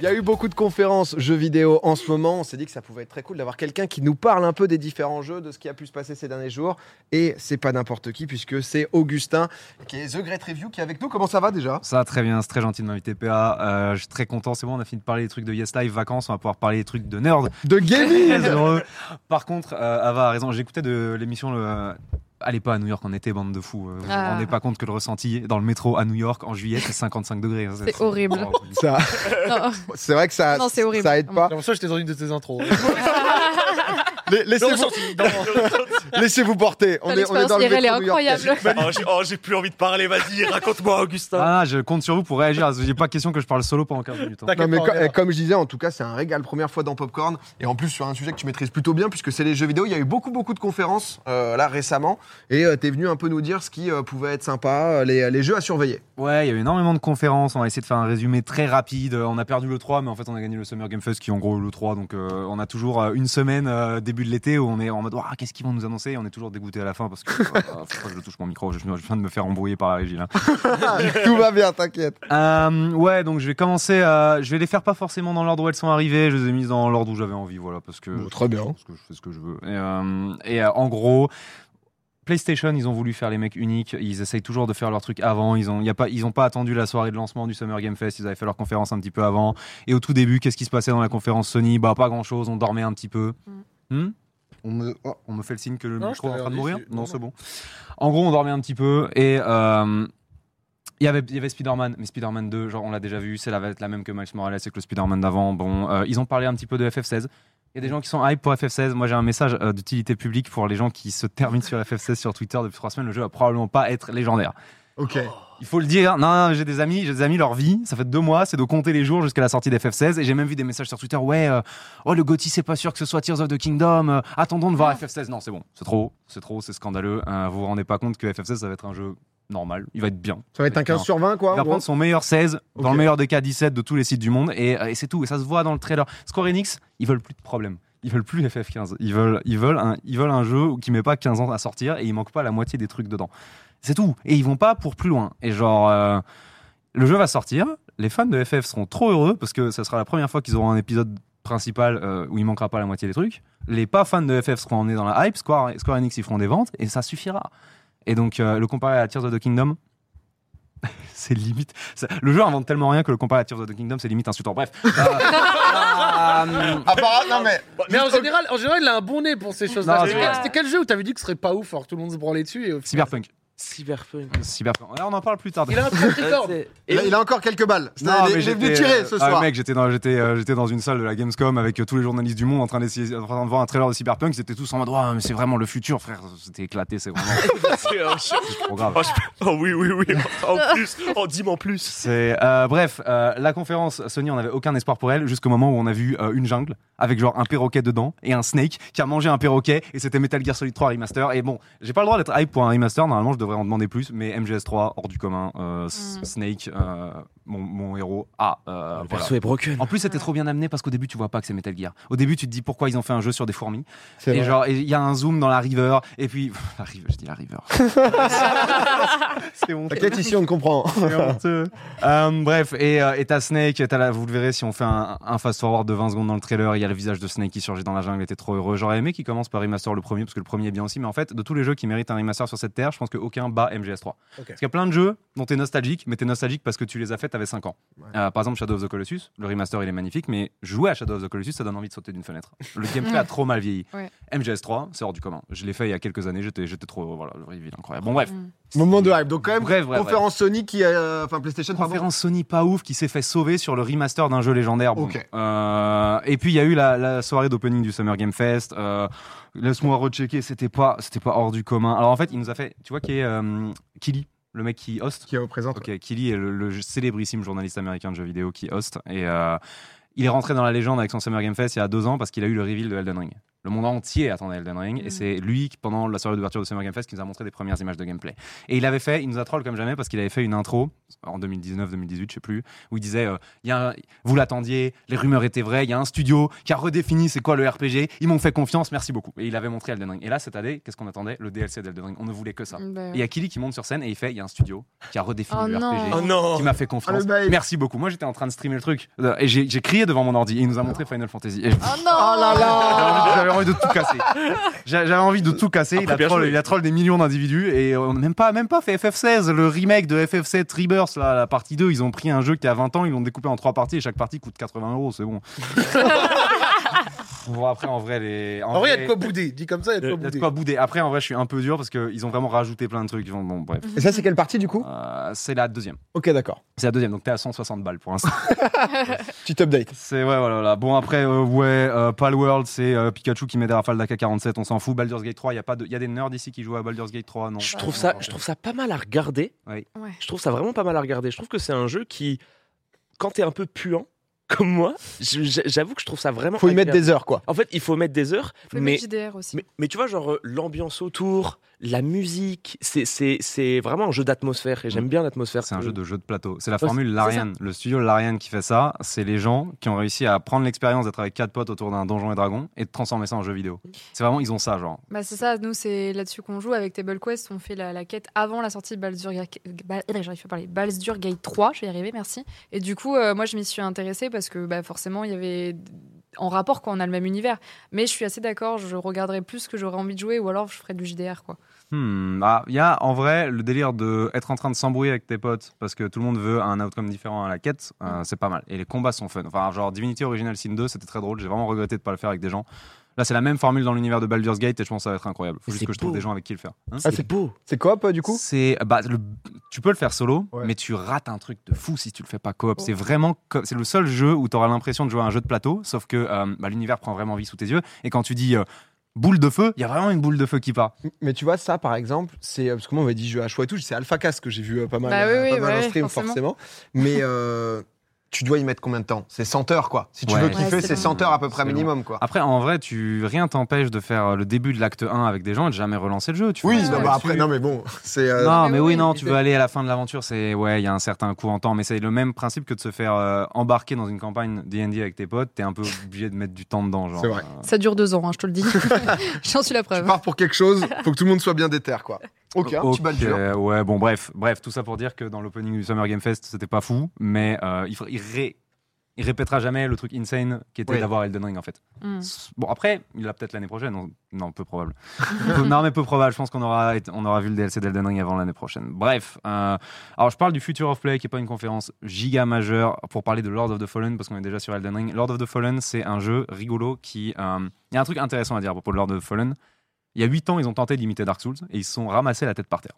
Il y a eu beaucoup de conférences jeux vidéo en ce moment. On s'est dit que ça pouvait être très cool d'avoir quelqu'un qui nous parle un peu des différents jeux, de ce qui a pu se passer ces derniers jours. Et c'est pas n'importe qui, puisque c'est Augustin, qui est The Great Review, qui est avec nous. Comment ça va déjà? Ça va très bien, c'est très gentil de m'inviter PA. Euh, je suis très content, c'est bon, on a fini de parler des trucs de Yes Live, vacances, on va pouvoir parler des trucs de nerd. De gaming. Par contre, euh, Ava a raison, j'écoutais de l'émission le. Allez pas à New York en été, bande de fous. Euh, Vous vous Ah. rendez pas compte que le ressenti dans le métro à New York en juillet, c'est 55 degrés. hein. C'est horrible. Ça-. C'est vrai que ça, Non, horrible. ça aide pas. J'ai l'impression que j'étais dans une de tes intros. Les- Laissez-vous laissez-vous porter. On est, on est dans le IRL est incroyable. Oh, j'ai- oh, j'ai plus envie de parler, vas-y, raconte-moi, Augustin. Ah, je compte sur vous pour réagir. J'ai pas question que je parle solo pendant 15 minutes. hein. Non, mais là. comme je disais, en tout cas, c'est un régal. Première fois dans Popcorn. Et en plus, sur un sujet que tu maîtrises plutôt bien, puisque c'est les jeux vidéo. Il y a eu beaucoup, beaucoup de conférences euh, là récemment. Et tu t'es venu un peu nous dire ce qui euh, pouvait être sympa, euh, les, les jeux à surveiller. Ouais, il y a eu énormément de conférences. On va essayer de faire un résumé très rapide. On a perdu le 3, mais en fait, on a gagné le Summer Game Fest, qui est en gros le 3. Donc, euh, on a toujours euh, une semaine euh, début de l'été où on est en mode, qu'est-ce qu'ils vont nous annoncer Et on est toujours dégoûté à la fin parce que euh, que je touche mon micro? Je, je viens de me faire embrouiller par la régie là. tout va bien, t'inquiète. Euh, ouais, donc je vais commencer. euh, je vais les faire pas forcément dans l'ordre où elles sont arrivées. Je les ai mises dans l'ordre où j'avais envie, voilà, parce que. Bon, très bien. Parce que je fais ce que je veux. Et, euh, et, euh, en gros. PlayStation, ils ont voulu faire les mecs uniques. Ils essayent toujours de faire leur truc avant. Ils ont, y a pas, ils ont pas attendu la soirée de lancement du Summer Game Fest. Ils avaient fait leur conférence un petit peu avant. Et au tout début, qu'est-ce qui se passait dans la conférence Sony? Bah, pas grand chose. On dormait un petit peu. Hmm? On, me, oh, on me fait le signe que le Non, micro est en train de mourir c'est- Non, non, c'est bon. En gros, on dormait un petit peu. Et. euh, il y avait, il y avait Spider-Man, mais Spider-Man 2, genre on l'a déjà vu, c'est la, la même que Miles Morales et que le Spider-Man d'avant. Bon, euh, ils ont parlé un petit peu de FF16. Il y a des gens qui sont hype pour FF16. Moi, j'ai un message euh, d'utilité publique pour les gens qui se terminent sur FF16 sur Twitter depuis trois semaines. Le jeu va probablement pas être légendaire. Ok. Il faut le dire. Non, non, j'ai des amis, j'ai des amis, leur vie, ça fait deux mois, c'est de compter les jours jusqu'à la sortie d'FF16. Et j'ai même vu des messages sur Twitter. Ouais, euh, oh le Gotti, c'est pas sûr que ce soit Tears of the Kingdom. euh, attendons de voir FF16. Non, c'est bon, c'est trop, c'est trop, c'est scandaleux. Euh, vous vous rendez pas compte que FF16 ça va être un jeu normal. Il va être bien. Ça va être un 15 sur 20, quoi. Il va prendre son meilleur 16, dans le meilleur des cas 17 de tous les sites du monde, et, euh, et c'est tout. Et ça se voit dans le trailer. Square Enix, ils veulent plus de problèmes. Ils veulent plus FF15. Ils veulent, ils veulent, un, ils veulent un jeu qui met pas 15 ans à sortir et il manque pas la moitié des trucs dedans. C'est tout. Et ils vont pas pour plus loin. Et genre, euh, le jeu va sortir. Les fans de FF seront trop heureux parce que ça sera la première fois qu'ils auront un épisode principal euh, où il manquera pas la moitié des trucs. Les pas fans de FF seront emmenés dans la hype. Square, Square Enix, ils feront des ventes et ça suffira. Et donc, euh, le comparer à Tears of the Kingdom, c'est limite. ça- le jeu invente tellement rien que le comparer à Tears of the Kingdom, c'est limite insultant. Bref. Euh, euh, Apparemment, non, mais. Mais en général, en général, il a un bon nez pour ces choses-là. C'était c'est- quel- C'était quel jeu où t'avais dit que ce serait pas ouf alors que tout le monde se branlait dessus et au final- Cyberpunk. Cyberpunk. Cyberpunk. On en parle plus tard. Il a un. Il a, il a encore quelques balles. Non, mais est venu j'étais, tirer euh, ce ah, soir. mec, j'étais dans, j'étais, euh, j'étais dans une salle de la Gamescom avec euh, tous les journalistes du monde en train, d'essayer, en train de voir un trailer de Cyberpunk. Ils étaient tous en mode, Ouais, mais c'est vraiment le futur, frère. C'était éclaté, c'est vraiment C'est un chien. c'est trop grave. Oh, je- oh oui, oui, oui. En plus, oh, dis-moi en plus. C'est, euh, bref, euh, la conférence, Sony, on n'avait aucun espoir pour elle jusqu'au moment où on a vu euh, une jungle avec genre un perroquet dedans et un snake qui a mangé un perroquet et c'était Metal Gear Solid 3 remaster. Et bon, j'ai pas le droit d'être hype pour un remaster. Normalement, je devrais en demander plus, mais MGS3 hors du commun, euh, Mm. Snake, euh, mon, mon héros. Ah, euh, Le voilà. perso est broken. En plus, c'était trop bien amené parce qu'au début, tu vois pas que c'est Metal Gear. Au début, tu te dis pourquoi ils ont fait un jeu sur des fourmis. Et vrai. genre, il y a un zoom dans la river. Et puis, la river, je dis la river. c'est honteux. T'inquiète, ici, on comprend. C'est honteux. Euh, bref, et euh, et t'as Snake, t'as la- vous le verrez si on fait un, un fast-forward de 20 secondes dans le trailer, il y a le visage de Snake qui surgit dans la jungle, il était trop heureux. J'aurais aimé qu'il commence par remaster le premier, parce que le premier est bien aussi, mais en fait, de tous les jeux qui méritent un remaster sur cette terre, je pense qu'aucun bat MGS3. Parce qu'il y a plein de jeux dont t'es nostalgique, mais t'es nostalgique parce que tu les as faits, t'avais 5 ans. Euh, par exemple, Shadow of the Colossus, le remaster il est magnifique, mais jouer à Shadow of the Colossus, ça donne envie de sauter d'une fenêtre. Le gameplay a trop mal vieilli. Ouais. MGS3, c'est hors du commun. Je l'ai fait il y a quelques années, j'étais j'étais trop voilà, le reveal incroyable. Bon, bref. Moment de hype. Donc, quand même, Bref, bref, conférence Sony qui. euh, Enfin, PlayStation, pardon. conférence Sony pas ouf qui s'est fait sauver sur le remaster d'un jeu légendaire. Bon. Euh, et puis il y a eu la, la soirée d'opening du Summer Game Fest. Euh, Laisse-moi rechecker, c'était pas, c'était pas hors du commun. Alors en fait, il nous a fait, tu vois qui est euh, Killy, le mec qui host. Qui représente. Ok, Killy est le, le célébrissime journaliste américain de jeux vidéo qui host et euh, il est rentré dans la légende avec son Summer Game Fest il y a deux ans parce qu'il a eu le reveal de Elden Ring. Le monde entier attendait Elden Ring. Mm. Et c'est lui, qui, pendant la soirée d'ouverture de Summer Game Fest, qui nous a montré des premières images de gameplay. Et il avait fait, il nous a troll comme jamais parce qu'il avait fait une intro en 2019-2018, je sais plus, où il disait euh, il y a un- Vous l'attendiez, les rumeurs étaient vraies, il y a un studio qui a redéfini c'est quoi le RPG, ils m'ont fait confiance, merci beaucoup. Et il avait montré Elden Ring. Et là, cette année, qu'est-ce qu'on attendait? Le DLC d'Elden Ring. On ne voulait que ça. Bah, Et il y a Kili qui monte sur scène et il fait il y a un studio qui a redéfini Oh le non. RPG Oh non qui m'a fait Ah, confiance. bail. Merci beaucoup. Moi, j'étais en train de streamer le truc euh, et j'ai crié devant mon ordi et il nous a montré Final Fantasy. Et je- Oh non Oh là là J'avais envie de tout casser. J'a- J'avais envie de tout casser. Il a, troll, il a troll des millions d'individus et on n'a même pas, même pas fait FF16, le remake de FF7 Rebirth, là, la partie 2. Ils ont pris un jeu qui a 20 ans, ils l'ont découpé en trois parties et chaque partie coûte 80 euros. C'est bon. bon, après, en vrai, les. En vrai, il y a de quoi bouder. Dit comme ça, il y a de quoi bouder. quoi bouder. Après, en vrai, je suis un peu dur parce qu'ils ont vraiment rajouté plein de trucs. Ils vont- Bon, bref. Et ça, c'est quelle partie du coup? Euh, c'est la deuxième. Ok, d'accord. C'est la deuxième, donc t'es à 160 balles pour l'instant. Petit update. C'est ouais, voilà, voilà. Bon, après, euh, ouais, euh, Palworld, c'est euh, Pikachu qui met des rafales d'AK-47, on s'en fout. Baldur's Gate 3, il y, a pas de- y a des nerds ici qui jouent à Baldur's Gate 3, non Je trouve ça, je trouve ça pas mal à regarder. Ouais. Je trouve ça vraiment pas mal à regarder. Je trouve que c'est un jeu qui, quand t'es un peu puant comme moi, j'avoue que je trouve ça vraiment. Faut y mettre des heures, quoi. En fait, il faut mettre des heures, Faut mais, mettre JDR aussi. mais mais tu vois genre euh, l'ambiance autour, la musique, c'est c'est c'est vraiment un jeu d'atmosphère et j'aime bien l'atmosphère. C'est un jeu de jeu de plateau. C'est la formule Larian. Le studio Larian qui fait ça, c'est les gens qui ont réussi à prendre l'expérience d'être avec quatre potes autour d'un donjon et dragon et de transformer ça en jeu vidéo. C'est vraiment, ils ont ça, genre. Bah c'est ça, nous c'est là-dessus qu'on joue avec Table Quest, on fait la, la quête avant la sortie de Baldur's Gate, Ba- eh, j'arrive pas à parler, Baldur's Gate 3, je vais y arriver, merci. Et du coup, euh, moi je m'y suis intéressée parce que bah, forcément il y avait en rapport quand on a le même univers. Mais je suis assez d'accord, je regarderai plus ce que j'aurais envie de jouer ou alors je ferai du JDR quoi. Hmm, ah, il y a en vrai le délire de être en train de s'embrouiller avec tes potes parce que tout le monde veut un outcome différent à la quête, euh, c'est pas mal. Et les combats sont fun. Enfin, genre Divinity Original Sin 2, c'était très drôle. J'ai vraiment regretté de pas le faire avec des gens. Là, c'est la même formule dans l'univers de Baldur's Gate et je pense que ça va être incroyable. Faut juste que je trouve beau. des gens avec qui le faire. Hein Ah, c'est beau. C'est coop, euh, du coup? C'est bah, le- tu peux le faire solo, Ouais. mais tu rates un truc de fou si tu le fais pas coop. Oh. C'est vraiment co- c'est le seul jeu où tu auras l'impression de jouer à un jeu de plateau, sauf que euh, bah, l'univers prend vraiment vie sous tes yeux. Et quand tu dis euh, boule de feu, il y a vraiment une boule de feu qui part. Mais tu vois, ça, par exemple, c'est. euh, Parce que moi, on m'a dit jeu à choix et tout, c'est Alpha Cast que j'ai vu euh, pas mal, Bah oui, euh, oui, pas mal en stream, forcément. forcément. Mais euh, tu dois y mettre combien de temps? C'est 100 heures, quoi. Si tu Ouais. veux Ouais, kiffer, c'est c'est long. 100 heures à peu près minimum, quoi. Après, en vrai, tu rien t'empêche de faire euh, le début de l'acte 1 avec des gens et de jamais relancer le jeu. Tu Oui, fais non, bah après, non, mais bon, c'est. euh, Non, Mais mais oui, oui, non, tu veux aller à la fin de l'aventure, c'est ouais, il y a un certain coût en temps, mais c'est le même principe que de se faire euh, embarquer dans une campagne D&D avec tes potes. T'es un peu obligé de mettre du temps dedans, genre. C'est vrai. euh, Ça dure deux ans, hein, je te le dis. J'en suis la Tu preuve. pars pour quelque chose, faut que tout le monde soit bien déter, quoi. Ok, un petit Ok, Baldur. ouais, bon, bref, bref, tout ça pour dire que dans l'opening du Summer Game Fest, c'était pas fou, mais euh, il, faut- il, ré- il répétera jamais le truc insane qui était d'avoir Elden Ring en fait. Mm. Bon, après, il l'a peut-être l'année prochaine. Non, non, peu probable. Non, mais peu probable. Je pense qu'on aura, on aura vu le DLC d'Elden Ring avant l'année prochaine. Bref, euh, alors je parle du Future of Play, qui est pas une conférence giga majeure pour parler de Lord of the Fallen, parce qu'on est déjà sur Elden Ring. Lord of the Fallen, c'est un jeu rigolo qui. euh, Il y a un truc intéressant à dire à propos de Lord of the Fallen. Il y a 8 ans, ils ont tenté d'imiter Dark Souls et ils se sont ramassés la tête par terre.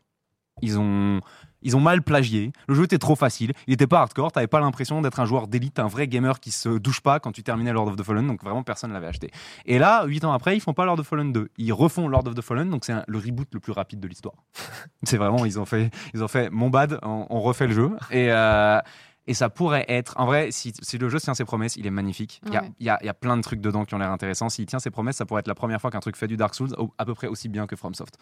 Ils ont, ils ont mal plagié. Le jeu était trop facile. Il était pas hardcore. T'avais pas l'impression d'être un joueur d'élite, un vrai gamer qui se douche pas quand tu terminais Lord of the Fallen. Donc vraiment personne l'avait acheté. Et là, 8 ans après, ils font pas Lord of the Fallen 2. Ils refont Lord of the Fallen. Donc c'est le reboot le plus rapide de l'histoire. c'est vraiment, ils ont fait, ils ont fait mon bad. On, on refait le jeu. Et euh, et ça pourrait être, en vrai, si, si le jeu tient ses promesses, il est magnifique. Il y, a, y a- il y a plein de trucs dedans qui ont l'air intéressants. S'il tient ses promesses, ça pourrait être la première fois qu'un truc fait du Dark Souls au- à peu près aussi bien que FromSoft.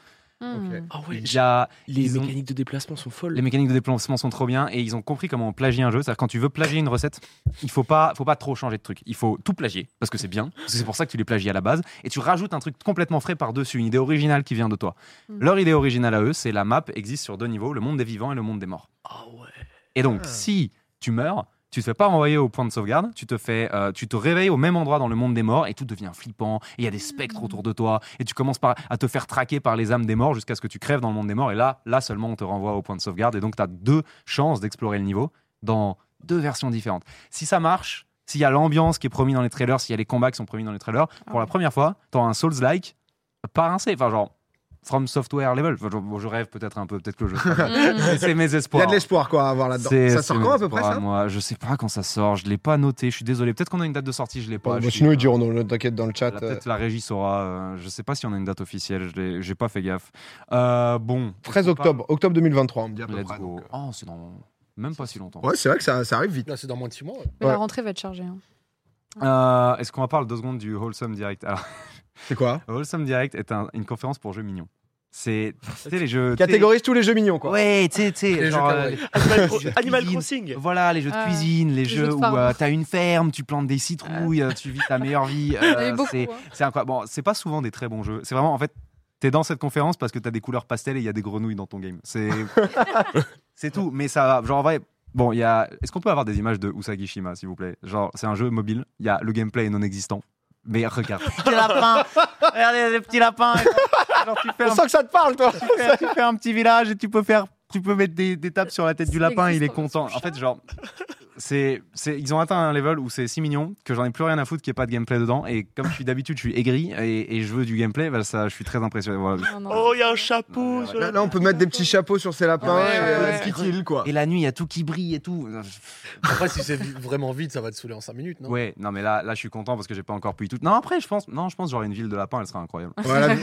Mm. Ok. Ah ouais, Il y a, les ont- mécaniques de déplacement sont folles. les mécaniques de déplacement sont trop bien et ils ont compris comment on plagie un jeu. C'est-à-dire quand tu veux plagier une recette, il faut pas, faut pas trop changer de truc. Il faut tout plagier parce que c'est bien. Parce que C'est pour ça que tu les plagies à la base et tu rajoutes un truc complètement frais par-dessus, une idée originale qui vient de toi. Mm. Leur idée originale à eux, c'est la map existe sur deux niveaux, le monde des vivants et le monde des morts. Ah ouais. Et donc, Ah. si tu meurs, tu te fais pas renvoyer au point de sauvegarde, tu te fais, euh, tu te réveilles au même endroit dans le monde des morts et tout devient flippant. Et il y a des spectres autour de toi et tu commences par, à te faire traquer par les âmes des morts jusqu'à ce que tu crèves dans le monde des morts. Et là, là seulement, on te renvoie au point de sauvegarde. Et donc, tu as deux chances d'explorer le niveau dans deux versions différentes. Si ça marche, s'il y a l'ambiance qui est promis dans les trailers, s'il y a les combats qui sont promis dans les trailers, pour la Ouais. première fois, tu as un Souls-like pas rincé. Enfin, genre, From Software level. Enfin, bon, je rêve peut-être un peu, peut-être que. Mais c'est mes Il y espoirs. a de l'espoir, quoi, à avoir là-dedans. Ça sort quand à peu près, ça moi Je sais pas quand ça sort, je l'ai pas noté, je suis désolé. Peut-être qu'on a une date de sortie, je l'ai pas. Bon, je bah, Sinon, ils diront, non, t'inquiète, dans le chat. Là, euh, Peut-être la régie saura. euh, je sais pas si on a une date officielle, je l'ai- j'ai pas fait gaffe. Euh, bon. 13 on parle- octobre, octobre 2023, on me dit à peu Let's près. go. donc, euh. Oh, c'est dans même pas si longtemps. Ouais, c'est vrai que ça, ça arrive vite. Là, c'est dans moins de 6 mois. ouais. Mais Ouais. la rentrée va être chargée. hein. Euh, Est-ce qu'on va parler deux secondes du Wholesome Direct? Alors, C'est quoi Wholesome Direct est un- une conférence pour jeux mignons. C'est tu sais, les jeux. tu sais- Catégorise tous les jeux mignons, quoi. Ouais, tu sais, tu sais, Les genre, jeux euh. Animal. Crossing. Voilà, les jeux de Ah, cuisine, les les jeux jeux de où farm. euh, t'as une ferme, tu plantes des citrouilles, euh, tu vis ta meilleure vie. Il y en a euh, eu beaucoup. c'est hein. c'est incroyable. Bon, c'est pas souvent des très bons jeux. C'est vraiment, en fait, t'es dans cette conférence parce que t'as des couleurs pastel et il y a des grenouilles dans ton game. C'est c'est tout. Mais ça va. Genre, en vrai, bon, il y a. Est-ce qu'on peut avoir des images de Usagi Shima, s'il vous plaît? Genre, c'est un jeu mobile. Il y a le gameplay est non existant. Mais regarde, petit lapin, regardez les petits lapins. Genre, tu fais On un sent que ça te parle, toi. tu fais, tu fais un petit village et tu peux faire tu peux mettre des, des tapes sur la tête du lapin il est content en fait genre c'est c'est ils ont atteint un level où c'est si mignon que j'en ai plus rien à foutre qu'il n'y ait pas de gameplay dedans et comme je suis d'habitude je suis aigri et, et je veux du gameplay bah, ça je suis très impressionné voilà. Non, non. Oh, il y a un chapeau. sur Là, la- là, on peut mettre des petits chapeaux sur ces lapins Ouais, et ouais, euh, ouais. des petites îles, quoi. et la nuit il y a tout qui brille et tout Après, si c'est vraiment vite, ça va te saouler en 5 minutes, non? Ouais non mais là là je suis content parce que j'ai pas encore pu y tout non après je pense non je pense genre une ville de lapins elle sera incroyable Voilà.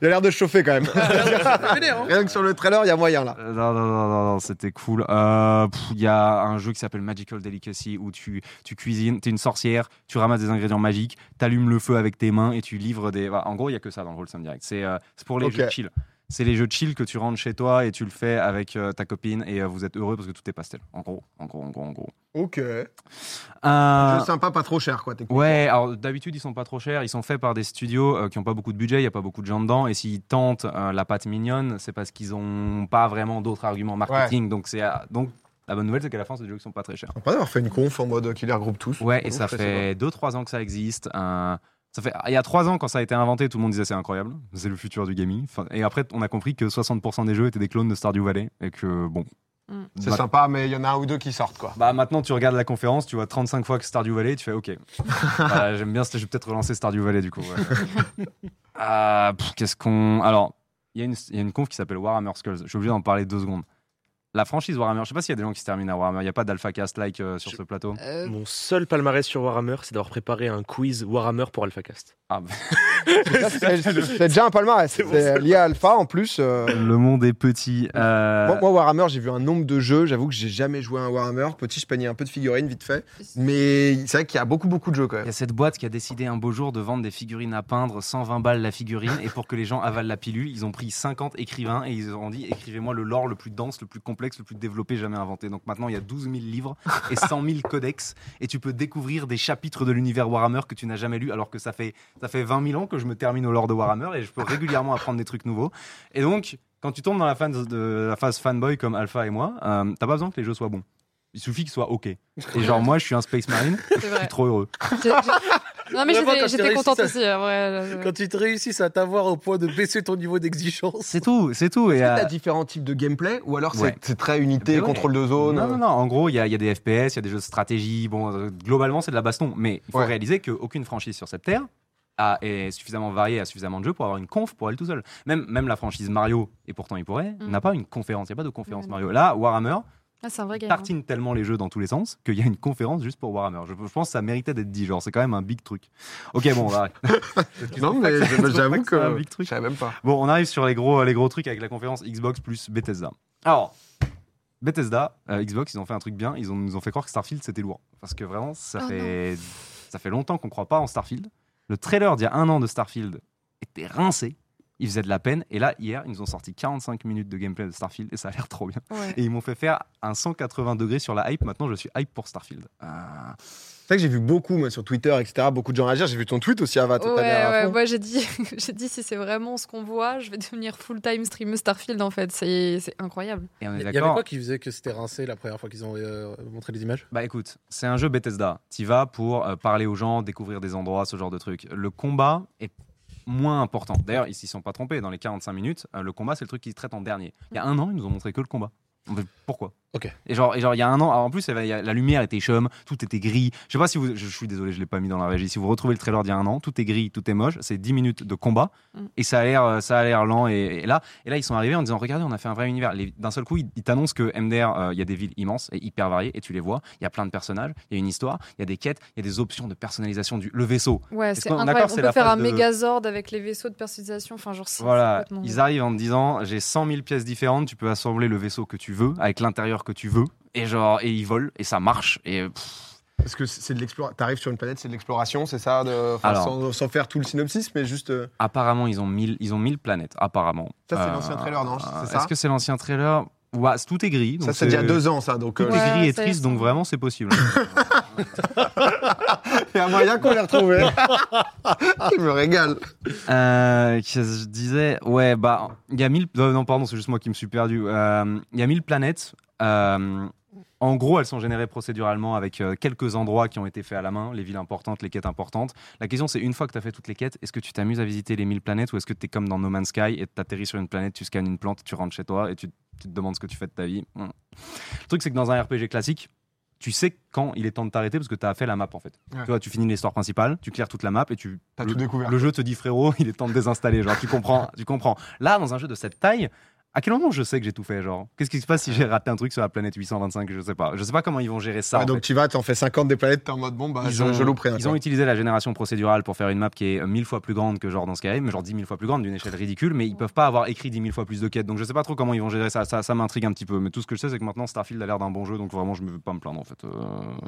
Il a l'air de chauffer quand même. hein. Rien que sur le trailer, il y a moyen là. Euh, non, non, non, non, non, c'était cool. Euh, Il y a un jeu qui s'appelle Magical Delicacy où tu, tu cuisines, t'es une sorcière, tu ramasses des ingrédients magiques, t'allumes le feu avec tes mains et tu livres des. en gros, il y a que ça dans le Wholesome Direct. C'est euh, pour les Ok. jeux de chill. C'est les jeux de chill que tu rentres chez toi et tu le fais avec euh, ta copine et euh, vous êtes heureux parce que tout est pastel. En gros, en gros, en gros, en gros. Ok. Euh, sympa, pas trop cher, quoi. Ouais, alors d'habitude ils sont pas trop chers, ils sont faits par des studios euh, qui ont pas beaucoup de budget, il y a pas beaucoup de gens dedans, et s'ils tentent euh, la pâte mignonne, c'est parce qu'ils ont pas vraiment d'autres arguments marketing. Donc c'est donc la bonne nouvelle c'est qu'à la fin c'est des jeux qui sont pas très chers. Sympa d'avoir fait une conf en mode qui les regroupe tous. Ouais, et ça fait 2-3 ans que ça existe. ça fait, il y a 3 ans quand ça a été inventé, tout le monde disait c'est incroyable, c'est le futur du gaming. Et après on a compris que 60% des jeux étaient des clones de Stardew Valley et que bon. Mm. C'est sympa, mais il y en a un ou deux qui sortent, quoi. Bah maintenant tu regardes la conférence, tu vois 35 fois que Stardew Valley, tu fais ok. Bah, J'aime bien, je vais peut-être relancer Stardew Valley du coup. ouais. Ah, Qu'est-ce qu'on. Alors, y, il y a une conf qui s'appelle Warhammer Skulls. Je suis obligé d'en parler deux secondes. La franchise Warhammer, je sais pas s'il y a des gens qui se terminent à Warhammer. Il n'y a pas d'alpha cast like euh, sur Je- ce plateau. Euh, Mon seul palmarès sur Warhammer, c'est d'avoir préparé un quiz Warhammer pour AlphaCast. Ah, bah, C'est déjà un palmarès. C'est lié à Alpha en plus. euh, le monde est petit. euh, Moi, moi, Warhammer, j'ai vu un nombre de jeux. J'avoue que j'ai jamais joué à un Warhammer. Petit, je peignais un peu de figurines vite fait. Mais c'est vrai qu'il y a beaucoup, beaucoup de jeux quand Il y même. a cette boîte qui a décidé un beau jour de vendre des figurines à peindre 120 balles la figurine et pour que les gens avalent la pilule, ils ont pris 50 écrivains et ils ont dit écrivez-moi le lore le plus dense, le plus complexe, le plus développé jamais inventé. Donc maintenant il y a 12 000 livres et 100 000 codex et tu peux découvrir des chapitres de l'univers Warhammer que tu n'as jamais lu alors que ça fait ça fait 20 000 ans que je me termine au lore de Warhammer et je peux régulièrement apprendre des trucs nouveaux. Et donc quand tu tombes dans la phase de la phase fanboy comme Alpha et moi, euh, t'as pas besoin que les jeux soient bons. Il suffit qu'ils soient ok. Et genre moi je suis un Space Marine, je suis trop heureux. J'ai- j'ai- Non, mais Vraiment, j'étais quand j'étais tu contente réussis, aussi. hein, ouais, là, je- Quand ils te réussissent à t'avoir au point de baisser ton niveau d'exigence. C'est tout, c'est tout. Et, Est-ce que euh, différents types de gameplay ou alors c'est- Ouais. c'est très unité, Mais ouais. contrôle de zone Non, non, non. En gros, il y, a il y a des FPS, il y a des jeux de stratégie. Bon, euh, globalement, c'est de la baston. Mais il faut Ouais. réaliser qu'aucune franchise sur cette terre a, est suffisamment variée, a suffisamment de jeux pour avoir une conf pour elle tout seul. Même, même la franchise Mario, et pourtant il pourrait, Mm. n'a pas une conférence. Il n'y a pas de conférence Ouais, Mario. Là, Warhammer Ah, un vrai game. hein. tartine tellement les jeux dans tous les sens qu'il y a une conférence juste pour Warhammer. Je, je pense que ça méritait d'être dit. Genre, c'est quand même un big truc. Ok, bon, on va. Non, mais j'avoue que c'est un big truc. je savais même pas. Bon, on arrive sur les gros, les gros trucs avec la conférence Xbox plus Bethesda. Alors, Bethesda, euh, Xbox, ils ont fait un truc bien. Ils ont, nous ont fait croire que Starfield c'était lourd. Parce que vraiment, ça, Oh fait, ça fait longtemps qu'on croit pas en Starfield. Le trailer d'il y a un an de Starfield était rincé. Il faisait de la peine. Et là, hier, ils nous ont sorti 45 minutes de gameplay de Starfield et ça a l'air trop bien. Ouais. Et ils m'ont fait faire un 180 degrés sur la hype. Maintenant, je suis hype pour Starfield. Euh, C'est vrai que j'ai vu beaucoup moi, sur Twitter, etc. Beaucoup de gens réagir. J'ai vu ton tweet aussi, Ava. toi, Ouais, à moi j'ai dit, j'ai dit si c'est vraiment ce qu'on voit, je vais devenir full-time streamer Starfield en fait. C'est c'est incroyable. et on est Il y avait d'accord. quoi qui faisait que c'était rincé la première fois qu'ils ont euh, montré les images? Bah écoute, c'est un jeu Bethesda. Tu vas pour euh, parler aux gens, découvrir des endroits, ce genre de trucs. Le combat est moins important. D'ailleurs, ils s'y sont pas trompés. Dans les 45 minutes, euh, le combat, c'est le truc qui se traite en dernier. Il y a un an, ils nous ont montré que le combat. Pourquoi Ok. Et genre, et genre, il y a un an, alors en plus, avait- la lumière était chum, tout était gris. Je sais pas si vous, je, je suis désolé, je l'ai pas mis dans la régie. Si vous retrouvez le trailer d'il y a un an, tout est gris, tout est moche. C'est 10 minutes de combat Mm. et ça a l'air, euh, ça a l'air lent. Et, et là, et là, ils sont arrivés en disant, regardez, on a fait un vrai univers. Les- D'un seul coup, ils, ils t'annoncent que MDR, euh, il y a des villes immenses et hyper variées et tu les vois. Il y a plein de personnages, il y a une histoire, il y a des quêtes, il y a des options de personnalisation du le vaisseau. Ouais, Est-ce c'est qu'on- incroyable. d'accord, On c'est peut faire un de- Megazord avec les vaisseaux de personnalisation. Enfin, genre, c'est Voilà, ils arrivent en te disant j'ai 100 000 pièces différentes, tu peux assembler le vaisseau que tu veux avec l'intérieur que tu veux et genre et ils volent et ça marche et pff, Parce que c'est de l'exploration. T'arrives sur une planète, c'est de l'exploration, c'est ça de... enfin, Alors. sans, sans faire tout le synopsis, mais juste. euh, Apparemment, ils ont 1000 ils ont 1000 planètes. Apparemment. Ça, c'est Euh, l'ancien trailer, non Est-ce que c'est l'ancien trailer? Ouais, tout est gris. Ça, c'est déjà c'est- deux ans, ça. Donc, Tout euh, Ouais, est gris et triste, donc vraiment, c'est possible. il y a moyen qu'on les retrouve. je me régale. Euh, qu'est-ce que je disais, ouais, bah, il y a 1000. euh, non, pardon, c'est juste moi qui me suis perdu. Euh, Il y a 1000 planètes. Euh, en gros, elles sont générées procéduralement avec euh, quelques endroits qui ont été faits à la main, les villes importantes, les quêtes importantes. La question, c'est une fois que tu as fait toutes les quêtes, est-ce que tu t'amuses à visiter les 1000 planètes ou est-ce que tu es comme dans No Man's Sky et tu atterris sur une planète, tu scannes une plante, tu rentres chez toi et tu, tu te demandes ce que tu fais de ta vie? Hmm. Le truc, c'est que dans un RPG classique, tu sais quand il est temps de t'arrêter parce que tu as fait la map en fait. Ouais. Tu vois, tu finis l'histoire principale, tu claires toute la map et tu T'as le- tout découvert. le jeu te dit frérot, il est temps de désinstaller. Genre, tu comprends, tu comprends. Là, dans un jeu de cette taille, à quel moment je sais que j'ai tout fait Genre, qu'est-ce qui se passe si j'ai raté un truc sur la planète 825 Je sais pas. Je sais pas comment ils vont gérer ça. En donc fait. tu vas, t'en fais 50 des planètes, t'es en mode bon, bah, Ils je, ont, je louperai ils quoi. ont utilisé la génération procédurale pour faire une map qui est mille fois plus grande que genre dans Skyrim, genre 10 000 fois plus grande d'une échelle ridicule, mais ils peuvent pas avoir écrit 10 000 fois plus de quêtes. Donc je sais pas trop comment ils vont gérer ça. Ça, ça m'intrigue un petit peu. Mais tout ce que je sais, c'est que maintenant Starfield a l'air d'un bon jeu, donc vraiment je me veux pas me plaindre en fait. Euh,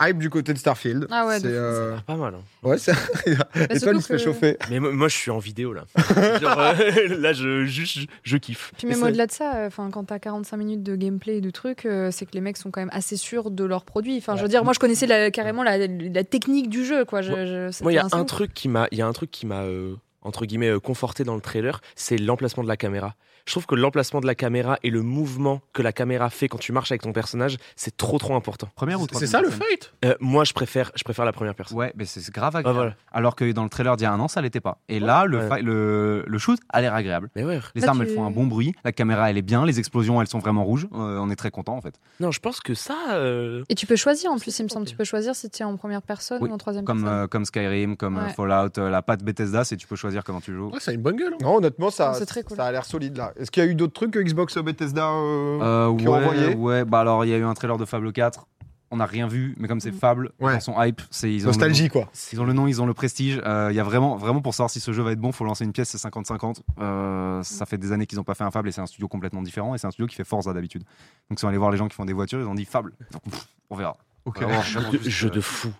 Hype du côté de Starfield. Ah ouais, C'est, euh, Pas mal. hein. Ouais, c'est. Et toi, surtout il se fait que- chauffer. Mais moi, je suis en vidéo là. Genre, euh, là, je, juste, je, je kiffe. Puis même au-delà de ça, euh, enfin quand t'as 45 minutes de gameplay et de trucs, euh, c'est que les mecs sont quand même assez sûrs de leurs produits. Enfin, je veux dire, moi je connaissais la- carrément la, la technique du jeu, quoi. Je, je- c'était Moi, il y a un truc qui m'a, il y a un truc qui m'a euh, entre guillemets euh, conforté dans le trailer, c'est l'emplacement de la caméra. Je trouve que l'emplacement de la caméra et le mouvement que la caméra fait quand tu marches avec ton personnage, c'est trop trop important. Première ou C'est ça le fight? Euh, moi, je préfère, je préfère la première personne. Ouais, mais c'est grave Ah, agréable. voilà. Alors que dans le trailer d'il y a un an, ça l'était pas. Et là, le, Ouais. le, le shoot a l'air agréable. Mais ouais. Les Là, armes, tu- elles font un bon bruit. La caméra, elle est bien. Les explosions, elles sont vraiment rouges. Euh, on est très content en fait. Non, je pense que ça. euh, Et tu peux choisir en plus, il me semble. Tu peux choisir si tu es en première personne Oui, ou en troisième Comme, personne. euh, comme Skyrim, comme Ouais. Fallout, euh, la patte Bethesda, c'est tu peux choisir comment tu joues. Ouais, ça a une bonne gueule. hein. Non, honnêtement, ça, Non, c'est très cool. ça a l'air solide là. Est-ce qu'il y a eu d'autres trucs que Xbox Bethesda euh, Euh, qui ont envoyé ouais, ouais, bah alors il y a eu un trailer de Fable 4. On n'a rien vu, mais comme c'est Mm. Fable, Ouais. ils sont hype. C'est, ils ont Nostalgie quoi. Le nom, ils ont le nom, ils ont le prestige. Euh, Il y a vraiment, vraiment pour savoir si ce jeu va être bon, faut lancer une pièce, c'est 50-50. Euh, ça fait des années qu'ils n'ont pas fait un Fable et c'est un studio complètement différent et c'est un studio qui fait Forza d'habitude. Donc ils sont allés voir les gens qui font des voitures, ils ont dit Fable. Donc, pff, on verra. Ok. Vraiment, jeu, euh, de fou.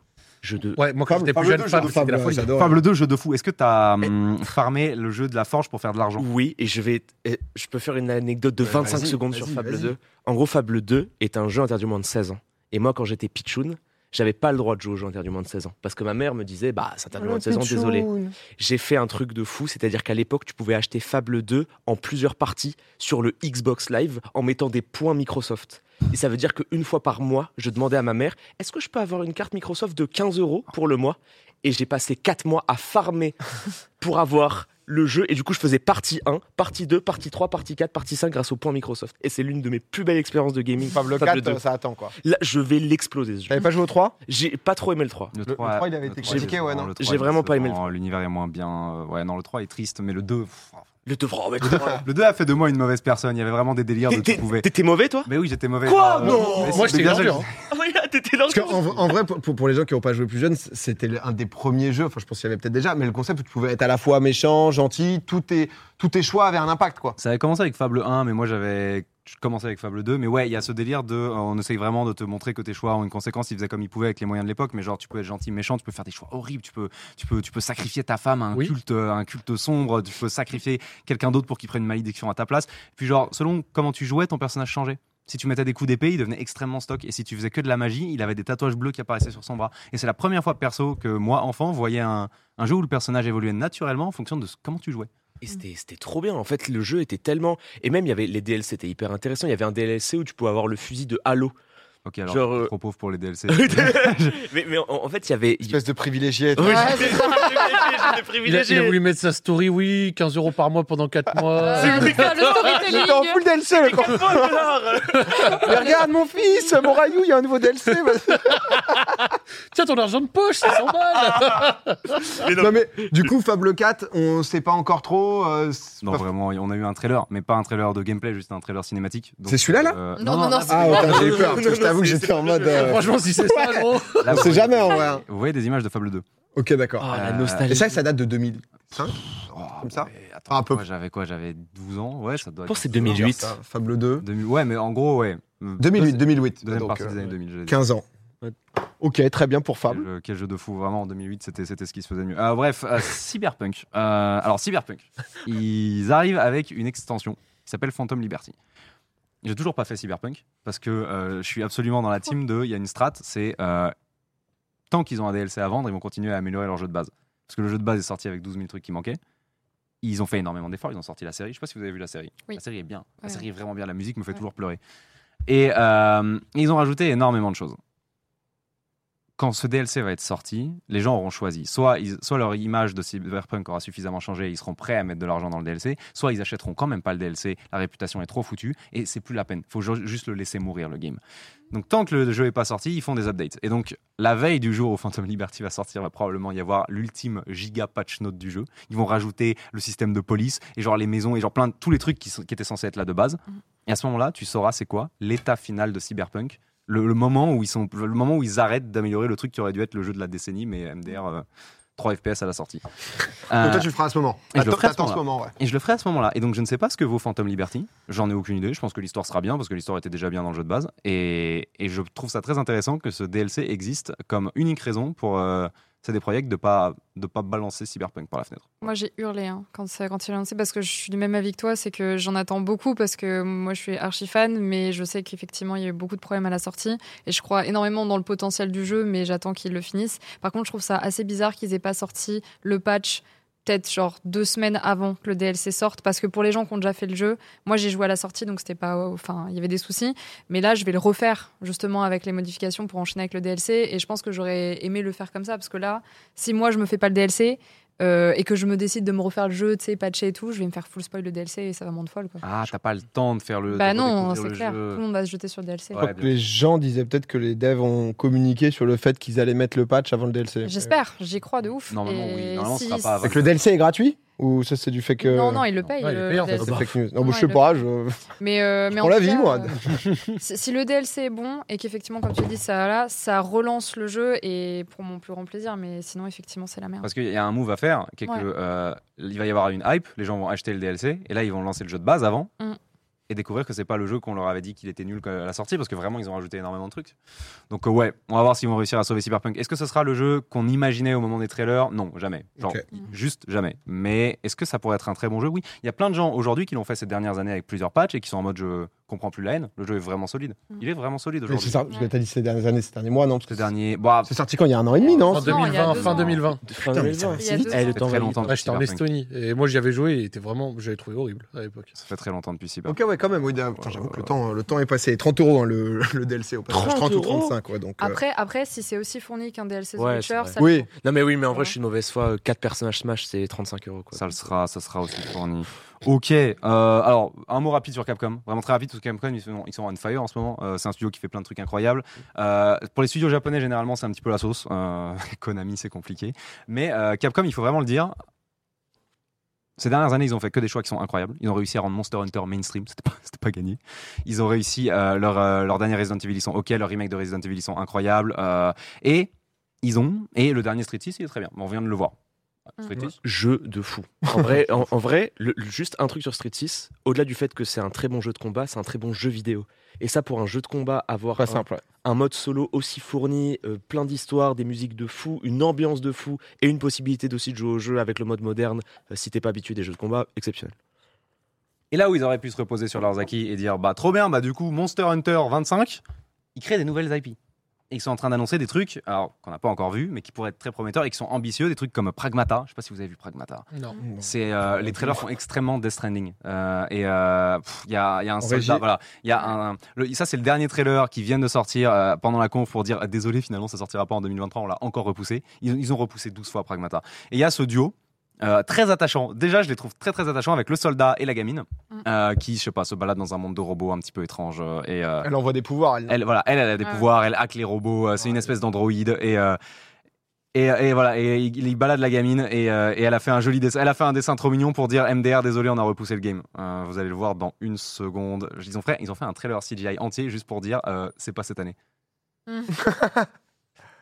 Jeu de. Ouais, moi quand Fable- j'étais plus Fable jeune, 2, jeu Fable, c'était la folie. j'adore. Fable 2, jeu de fou. Est-ce que tu as farmé le jeu de la forge pour faire de l'argent? Oui, et je vais, et je peux faire une anecdote de Ouais, 25 vas-y, secondes sur Fable vas-y. 2. En gros, Fable 2 est un jeu interdit aux moins de 16 ans. Et moi, quand j'étais pitchoun, j'avais pas le droit de jouer au jeu interdit aux moins de 16 ans. Parce que ma mère me disait, bah, c'est interdit aux moins de 16 ans, désolé. J'ai fait un truc de fou, c'est-à-dire qu'à l'époque, tu pouvais acheter Fable 2 en plusieurs parties sur le Xbox Live en mettant des points Microsoft. Et ça veut dire qu'une fois par mois, je demandais à ma mère est-ce que je peux avoir une carte Microsoft de 15 euros pour le mois? Et j'ai passé 4 mois à farmer pour avoir le jeu. Et du coup, je faisais partie 1, partie 2, partie 3, partie 4, partie 5 grâce aux points Microsoft. Et c'est l'une de mes plus belles expériences de gaming. Fable Fable 4, 2. ça attend quoi. Là, je vais l'exploser ce jeu. T'avais pas joué au 3 J'ai pas trop aimé le 3. Le- le 3, il avait été critiqué, ouais, non 3, J'ai vraiment pas aimé le décevant, L'univers est moins bien. euh, Ouais, non, le 3 est triste, mais le 2. pff, Le 2, oh, mais Le 2 a fait de moi une mauvaise personne. Il y avait vraiment des délires de tu pouvais. T'étais mauvais, toi? Mais oui, j'étais mauvais. Quoi? Euh, Non Moi, j'étais bien sûr, grandeur. Ah oui, t'étais dans le Parce qu'en en vrai, pour, pour les gens qui n'ont pas joué plus jeune, c'était un des premiers jeux, enfin je pense qu'il y avait peut-être déjà, mais le concept où tu pouvais être à la fois méchant, gentil, tous tes, tous tes choix avaient un impact quoi. Ça avait commencé avec Fable 1, mais moi j'avais commencé avec Fable 2. Mais ouais, il y a ce délire de. On essaye vraiment de te montrer que tes choix ont une conséquence. Ils faisaient comme ils pouvaient avec les moyens de l'époque, mais genre tu peux être gentil, méchant, tu peux faire des choix horribles, tu peux, tu peux, tu peux sacrifier ta femme à un, Oui. culte, à un culte sombre, tu peux sacrifier quelqu'un d'autre pour qu'il prenne une malédiction à ta place. Puis genre, selon comment tu jouais, ton personnage changeait. Si tu mettais des coups d'épée, il devenait extrêmement stock. Et si tu faisais que de la magie, il avait des tatouages bleus qui apparaissaient sur son bras. Et c'est la première fois perso que moi, enfant, voyais un, jeu où le personnage évoluait naturellement en fonction de comment tu jouais. Et c'était c'était trop bien. En fait, le jeu était tellement. Et même, il y avait les DLC, c'était hyper intéressant. Il y avait un DLC où tu pouvais avoir le fusil de Halo. Ok, alors Genre, euh, trop pauvre pour les DLC. mais mais en, en fait, il y avait. Espèce de privilégié. Oui, Ouais, j'étais- j'étais Il a, privilégié. il a voulu mettre sa story, oui, 15 euros par mois pendant 4 mois. C'est ça, le J'étais en storytelling. full DLC le con. Mais regarde mon fils, mon Rayou, il y a un nouveau DLC. Tiens, ton argent de poche, c'est 100 balles. non mais du coup Fable 4, on sait pas encore trop. euh, Non, pas- vraiment, on a eu un trailer, mais pas un trailer de gameplay, juste un trailer cinématique. Donc, C'est celui-là, là euh, Non, non, non, Ah c'est- putain, j'ai eu peur. Parce que j'étais en mode. euh, Franchement, si c'est ça, gros. là, on vous sait voyez- jamais en vrai. hein. Vous voyez des images de Fable 2. Ok d'accord. Oh, la Euh, nostalgie. Et ça, ça date de 2005. Oh, Comme ça attends, Ah, un peu. J'avais quoi J'avais 12 ans Ouais, ça doit Je pense que c'est être- 2008. Ça, Fable 2. 2000 Ouais, mais en gros, ouais. Euh, 2008, 2008. Deuxième donc, partie euh, des années 2000. je l'ai dit. 15 ans. Ok, très bien pour Fab. Quel, jeu- quel jeu de fou, vraiment, en 2008, c'était c'était ce qui se faisait de mieux. Euh, bref, euh, Cyberpunk. Euh, alors, Cyberpunk, ils arrivent avec une extension qui s'appelle Phantom Liberty. J'ai toujours pas fait Cyberpunk parce que euh, je suis absolument dans la team de. Il y a une strat, c'est euh, tant qu'ils ont un DLC à vendre, ils vont continuer à améliorer leur jeu de base. Parce que le jeu de base est sorti avec 12 000 trucs qui manquaient. Ils ont fait énormément d'efforts, ils ont sorti la série. Je sais pas si vous avez vu la série. Oui. La série est bien. La série est vraiment bien. La musique me fait Ouais. toujours pleurer. Et euh, ils ont rajouté énormément de choses quand ce DLC va être sorti, les gens auront choisi. Soit, ils- soit leur image de Cyberpunk aura suffisamment changé, ils seront prêts à mettre de l'argent dans le DLC, soit ils achèteront quand même pas le DLC, la réputation est trop foutue et c'est plus la peine. Il faut ju- juste le laisser mourir le game. Donc tant que le jeu est pas sorti, ils font des updates. Et donc la veille du jour où Phantom Liberty va sortir, va probablement y avoir l'ultime giga patch note du jeu. Ils vont rajouter le système de police et genre les maisons et genre plein de tous les trucs qui, sont- qui étaient censés être là de base. Et à ce moment-là, tu sauras c'est quoi l'état final de Cyberpunk le, le moment où ils sont le moment où ils arrêtent d'améliorer le truc qui aurait dû être le jeu de la décennie mais MDR euh, 3 FPS à la sortie. Euh, Donc toi, tu le feras à ce moment. et je le ferai à ce moment-là. moment, ouais. et je le ferai à ce moment-là. Et donc je ne sais pas ce que vaut Phantom Liberty. J'en ai aucune idée. Je pense que l'histoire sera bien parce que l'histoire était déjà bien dans le jeu de base. Et, et je trouve ça très intéressant que ce DLC existe comme unique raison pour euh, CD Projekt de pas de pas balancer Cyberpunk par la fenêtre. Moi, j'ai hurlé hein, quand, ça, quand il a lancé parce que je suis du même avis que toi. C'est que j'en attends beaucoup parce que moi, je suis archi fan, mais je sais qu'effectivement, il y a eu beaucoup de problèmes à la sortie. Et je crois énormément dans le potentiel du jeu, mais j'attends qu'ils le finissent. Par contre, je trouve ça assez bizarre qu'ils aient pas sorti le patch peut-être genre deux semaines avant que le DLC sorte parce que pour les gens qui ont déjà fait le jeu moi j'ai joué à la sortie donc c'était pas enfin il y avait des soucis. Mais là je vais le refaire justement avec les modifications pour enchaîner avec le DLC et je pense que j'aurais aimé le faire comme ça parce que là si moi je me fais pas le DLC euh, et que je me décide de me refaire le jeu, tu sais, patcher et tout, je vais me faire full spoil le DLC et ça va me rendre folle. Quoi. Ah, t'as pas le temps de faire le. bah non, c'est clair. jeu. Tout le monde va se jeter sur le DLC. Ouais. Je crois que les gens disaient peut-être que les devs ont communiqué sur le fait qu'ils allaient mettre le patch avant le DLC. J'espère, j'y crois de ouf. Normalement, Et oui. Normalement, ce si- sera pas avant. C'est que le DLC est gratuit? Ou ça, c'est du fait que. Non, non, il le paye. Ouais, il est le payant, DLC. C'est fake news. Non, non, mais je sais il le pas. Je... Mais, euh, mais prends en la tout vie, cas, moi. euh, si, si le DLC est bon et qu'effectivement, comme tu dis, ça, là, ça relance le jeu et pour mon plus grand plaisir, mais sinon, effectivement, c'est la merde. Parce qu'il y a un move à faire, qui est Ouais. que euh, il va y avoir une hype, les gens vont acheter le DLC, et là ils vont lancer le jeu de base avant, Mm. Et découvrir que c'est pas le jeu qu'on leur avait dit qu'il était nul à la sortie, parce que vraiment ils ont rajouté énormément de trucs. Donc euh, ouais, on va voir s'ils vont réussir à sauver Cyberpunk. Est-ce que ce sera le jeu qu'on imaginait au moment des trailers? Non, jamais. Genre, Ok. juste jamais. Mais est-ce que ça pourrait être un très bon jeu? Oui. Il y a plein de gens aujourd'hui qui l'ont fait ces dernières années avec plusieurs patchs et qui sont en mode je comprends plus la haine. Le jeu est vraiment solide. Mm. Il est vraiment solide Mais aujourd'hui. c'est ça, parce que t'as dit ces dernières années, ces derniers mois, non parce que Ces derniers. Bah, C'est sorti quand il y a un an et demi, non En Non, il y a 2020, deux fin ans. 2020. Fin Putain, mais 2020. Il y a deux Eh, ans. le temps très va vite. longtemps. Ouais, j'étais en. Estonie et moi j'y avais joué et était vraiment, j'avais trouvé horrible à l'époque. ça fait très longtemps depuis Cyberpunk. Ok, ouais, quand même. Oui, putain, J'avoue que le temps, le temps est passé. 30 euros hein, le, le DLC au passage. 30 30 ou euros 35, ouais. Donc, euh, Après, après, si c'est aussi fourni qu'un DLC The Ouais, Witcher, ça Oui. Non, mais oui, mais en vrai, je suis une mauvaise foi. 4 personnages Smash, c'est 35 euros. Quoi. Ça le sera, ça sera aussi fourni. Ok, euh, alors un mot rapide sur Capcom, vraiment très rapide parce que Capcom ils sont, ils sont on fire en ce moment. Euh, c'est un studio qui fait plein de trucs incroyables. Euh, pour les studios japonais généralement c'est un petit peu la sauce. Euh, Konami c'est compliqué, mais euh, Capcom il faut vraiment le dire. Ces dernières années, ils ont fait que des choix qui sont incroyables. Ils ont réussi à rendre Monster Hunter mainstream, c'était pas, pas gagné. Ils ont réussi euh, leur, euh, leur dernier Resident Evil, ils sont ok, leur remake de Resident Evil, ils sont incroyables. Euh, et ils ont, et le dernier Street 6, il est très bien. On vient de le voir. Street. 6, Jeu de fou. En vrai, en, en vrai le- le- juste un truc sur Street 6, au-delà du fait que c'est un très bon jeu de combat, c'est un très bon jeu vidéo. Et ça, pour un jeu de combat, avoir pas un, simple. ouais. un mode solo aussi fourni, euh, plein d'histoires, des musiques de fou, une ambiance de fou, et une possibilité aussi de jouer au jeu avec le mode moderne, euh, si t'es pas habitué des jeux de combat, exceptionnel. Et là où ils auraient pu se reposer sur leurs acquis et dire bah trop bien, bah du coup Monster Hunter 25, ils créent des nouvelles IP. Et ils sont en train d'annoncer des trucs, alors qu'on n'a pas encore vu, mais qui pourraient être très prometteurs et qui sont ambitieux, des trucs comme Pragmata. Je sais pas si vous avez vu Pragmata. Non. C'est euh, les trailers sont extrêmement Death Stranding. Euh, et euh, il y, a, il y a un soldat, régie. voilà, il y a un, le- ça c'est le dernier trailer qui vient de sortir euh, pendant la conf pour dire ah, désolé finalement ça sortira pas en 2023, on l'a encore repoussé. Ils, ils ont repoussé 12 fois Pragmata. Et il y a ce duo. Euh, très attachant. Déjà, je les trouve très très attachants avec le soldat et la gamine, Mm. euh, qui, je sais pas, se baladent dans un monde de robots un petit peu étrange. euh, et euh, Elle envoie des pouvoirs. Elle. elle, voilà, elle, elle a des ouais. pouvoirs, elle hack les robots, euh, c'est une espèce d'androïde et, euh, et, et voilà, et il, il balade la gamine et, euh, et elle a fait un joli dessin, elle a fait un dessin trop mignon pour dire MDR, désolé, on a repoussé le game. Euh, vous allez le voir dans une seconde. Ils ont fait, ils ont fait un trailer CGI entier juste pour dire euh, c'est pas cette année.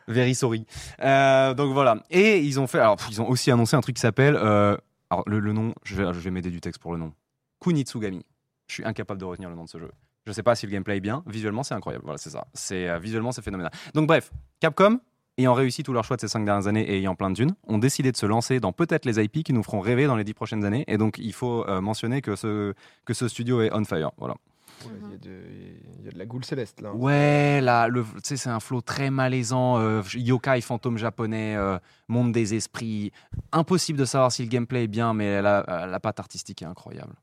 Very sorry. Euh, donc voilà. Et ils ont fait, alors pff, ils ont aussi annoncé un truc qui s'appelle, euh, alors le, le nom, je vais, je vais m'aider du texte pour le nom. Kunitsugami. Je suis incapable de retenir le nom de ce jeu. Je sais pas si le gameplay est bien. Visuellement, c'est incroyable. Voilà, c'est ça. C'est euh, visuellement, c'est phénoménal. Donc bref, Capcom, ayant réussi tous leurs choix de ces cinq dernières années et ayant plein de thunes, ont décidé de se lancer dans peut-être les IP qui nous feront rêver dans les dix prochaines années. Et donc, il faut euh, mentionner que ce que ce studio est on fire. Voilà. Ouais, Il y, a de- il y a de la goule céleste là. Ouais, là, le, tu sais, c'est un flow très malaisant, euh, yokai, fantôme japonais, euh, monde des esprits. Impossible de savoir si le gameplay est bien, mais la, la patte artistique est incroyable.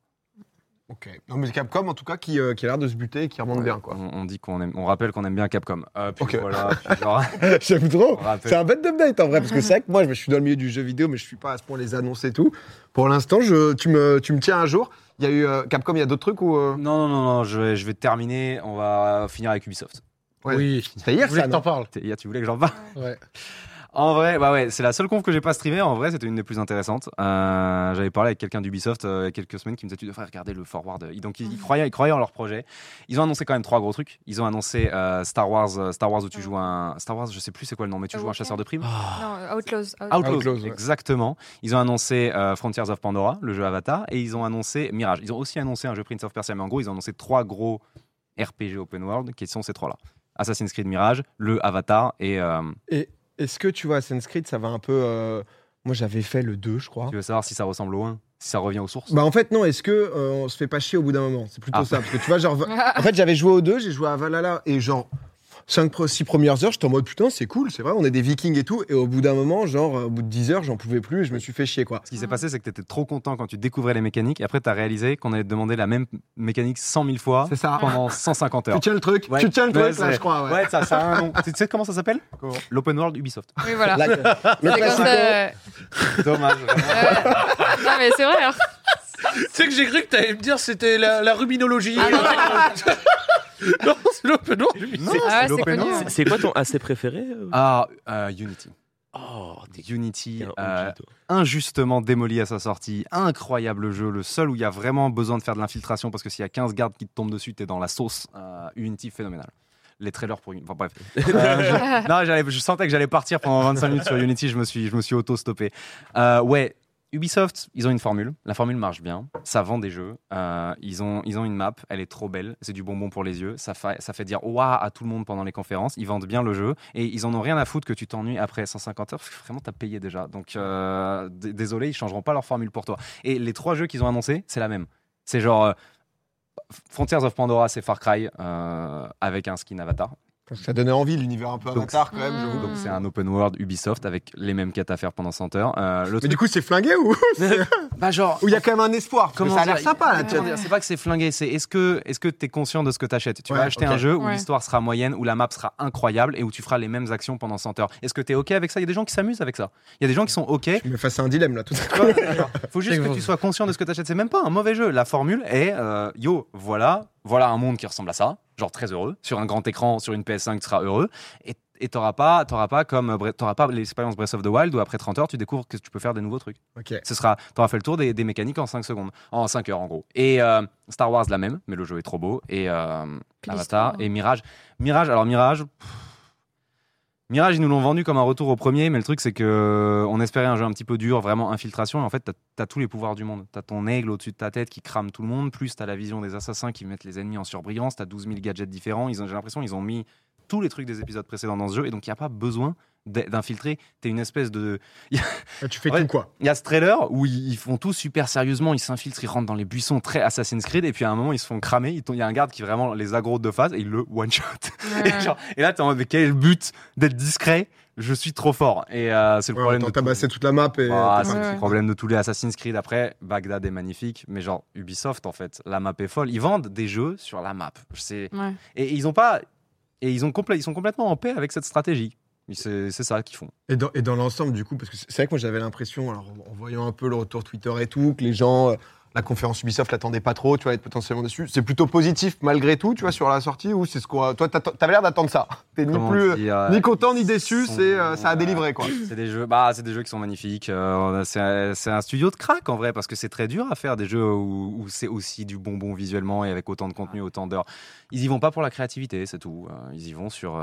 Ok. Non mais Capcom en tout cas qui, euh, qui a l'air de se buter et qui remonte bien quoi. On, on dit qu'on aime, on rappelle qu'on aime bien Capcom. Euh, puis Ok. voilà, genre, J'aime trop. C'est un bête d'update en vrai, parce que c'est vrai que moi je me suis dans le milieu du jeu vidéo, mais je suis pas à ce point les annonces et tout. Pour l'instant, je, tu, me, tu me tiens un jour. Il y a eu euh, Capcom, il y a d'autres trucs ou. euh, Non, non, non, non, je vais, je vais terminer. On va finir avec Ubisoft. Ouais. Oui. C'était hier Je voulais ça, que t'en parles. T'es- Tu voulais que j'en parle Ouais. En vrai, bah ouais, c'est la seule conf que j'ai pas streamée. En vrai, c'était une des plus intéressantes. Euh, J'avais parlé avec quelqu'un d'Ubisoft euh, il y a quelques semaines qui me disait Tu devrais regarder le forward. Ils- Donc, ils, ils croyaient, ils croyaient en leur projet. Ils ont annoncé quand même trois gros trucs. Ils ont annoncé euh, Star Wars, Star Wars où tu joues un. Star Wars, je sais plus c'est quoi le nom, mais tu joues un chasseur de primes. Non, Outlaws. Out- Outlaws, Outlaws, ouais. exactement. Ils ont annoncé euh, Frontiers of Pandora, le jeu Avatar, et ils ont annoncé Mirage. Ils ont aussi annoncé un jeu Prince of Persia, mais en gros, ils ont annoncé trois gros RPG open world qui sont ces trois-là Assassin's Creed Mirage, le Avatar et. euh, Est-ce que tu vois, Assassin's Creed, ça va un peu. euh, Moi j'avais fait le 2, je crois. tu veux savoir si ça ressemble au 1 Si ça revient aux sources? Bah en fait, non, est-ce que euh, on se fait pas chier au bout d'un moment? C'est plutôt Ah. ça. Parce que tu vois, genre. En fait, j'avais joué au 2, j'ai joué à Valhalla et genre. 5 6 premières heures, j'étais en mode putain, c'est cool, c'est vrai, on est des vikings et tout. Et au bout d'un moment, genre, au bout de 10 heures, j'en pouvais plus et je me suis fait chier quoi. Ce qui s'est Mhm. passé, c'est que tu étais trop content quand tu découvrais les mécaniques, et après, tu as réalisé qu'on allait te demander la même mécanique 100 000 fois C'est ça. pendant 150 heures. Tu tiens le truc, Ouais. tu tiens le Ouais, truc là, je crois. Ouais. Ouais, ça, ça a un nom. tu sais comment ça s'appelle? L'open world Ubisoft. Oui, voilà. Là, le euh, Dommage. euh, non, mais c'est vrai. hein. Tu sais que j'ai cru que t'allais me dire c'était la, la ruminologie. Ah, non, c'est l'open world. Non, C'est- Ah c'est l'open world. C'est quoi ton AC préféré euh Ah, euh, Unity. Oh, t'es Unity, euh, injustement démoli à sa sortie. Incroyable jeu, le seul où il y a vraiment besoin de faire de l'infiltration parce que s'il y a 15 gardes qui te tombent dessus, t'es dans la sauce. Euh, Unity phénoménal. Les trailers pour une. Enfin bref. Euh, je... non, j'allais- je sentais que j'allais partir pendant 25 minutes sur Unity, je me suis, je me suis auto-stoppé. Euh, ouais. Ubisoft, ils ont une formule. La formule marche bien. Ça vend des jeux. Euh, ils, ont, ils ont une map. Elle est trop belle. C'est du bonbon pour les yeux. Ça fait, ça fait dire waouh à tout le monde pendant les conférences. Ils vendent bien le jeu. Et ils en ont rien à foutre que tu t'ennuies après 150 heures. Parce que vraiment, t'as payé déjà. Donc, euh, désolé, ils changeront pas leur formule pour toi. Et les trois jeux qu'ils ont annoncés, c'est la même. C'est genre. euh, Frontiers of Pandora, c'est Far Cry avec un skin avatar. Ça donnait envie l'univers un peu Donc, avatar quand même, Mm. j'avoue. Donc c'est un open world Ubisoft avec les mêmes quêtes à faire pendant 100 heures. Euh, Mais truc- du coup, c'est flingué ou bah genre, ou il y a quand même un espoir parce que Comment ça a l'air sympa là. C'est pas que c'est flingué, c'est est-ce que est-ce que t'es conscient de ce que t'achètes? Tu Ouais, vas acheter un jeu où Ouais. l'histoire sera moyenne, où la map sera incroyable et où tu feras les mêmes actions pendant 100 heures. Est-ce que t'es ok avec ça? Il y a des gens qui s'amusent avec ça. Il y a des gens qui sont ok. Je me face à un dilemme là tout à coup. Faut juste que tu sois conscient de ce que t'achètes. C'est même pas un mauvais jeu. La formule est euh, yo, voilà, voilà un monde qui ressemble à ça, genre très heureux sur un grand écran, sur une PS5, tu seras heureux et et t'auras pas, t'auras pas comme Bre- t'auras pas l'expérience Breath of the Wild où après 30 heures tu découvres que tu peux faire des nouveaux trucs. Ok. Ce sera, t'auras fait le tour des, des mécaniques en 5 secondes, en 5 heures en gros. Et euh, Star Wars la même, mais le jeu est trop beau. Et euh, Avatar et Mirage. Mirage, alors Mirage. pff, Mirage, ils nous l'ont vendu comme un retour au premier, mais le truc c'est que euh, on espérait un jeu un petit peu dur, vraiment infiltration. Et en fait, t'as as tous les pouvoirs du monde. T'as ton aigle au-dessus de ta tête qui crame tout le monde, plus t'as la vision des assassins qui mettent les ennemis en surbrillance. T'as 12 000 gadgets différents. J'ai l'impression qu'ils ont mis tous les trucs des épisodes précédents dans ce jeu, et donc il n'y a pas besoin d'in- d'infiltrer. T'es une espèce de Ah, Tu fais Ouais. tout quoi. il y a ce trailer où ils font tout super sérieusement, ils s'infiltrent, ils rentrent dans les buissons très Assassin's Creed, et puis à un moment ils se font cramer. Il y a un garde qui vraiment les aggro de face et il le one shot. Ouais. et, genre- et là t'es en mode mais quel est le but d'être discret? Je suis trop fort. Et euh, c'est le Ouais, problème de tabassé toute la map et. Ah, c'est Ouais, le problème de tous les Assassin's Creed. Après, Bagdad est magnifique, mais genre Ubisoft en fait, la map est folle. Ils vendent des jeux sur la map. Ouais. et ils ont pas et ils ont complè- ils sont complètement en paix avec cette stratégie. C'est ça qu'ils font. Et dans, et dans l'ensemble, du coup, parce que c'est vrai que moi j'avais l'impression, alors, en voyant un peu le retour Twitter et tout, que les gens, euh, la conférence Ubisoft l'attendaient pas trop, tu vois, être potentiellement déçus. C'est plutôt positif malgré tout, tu vois, sur la sortie, ou c'est ce qu'on. Toi, t'avais l'air d'attendre ça. T'es ni plus. euh, Ni content ni déçu, sont- c'est euh, ça a délivré quoi. C'est des jeux, bah, des jeux qui sont magnifiques. Euh, c'est un- studio de crack en vrai parce que c'est très dur à faire des jeux où, où c'est aussi du bonbon visuellement et avec autant de contenu, autant d'heures. Ils y vont pas pour la créativité, c'est tout. Ils y vont sur,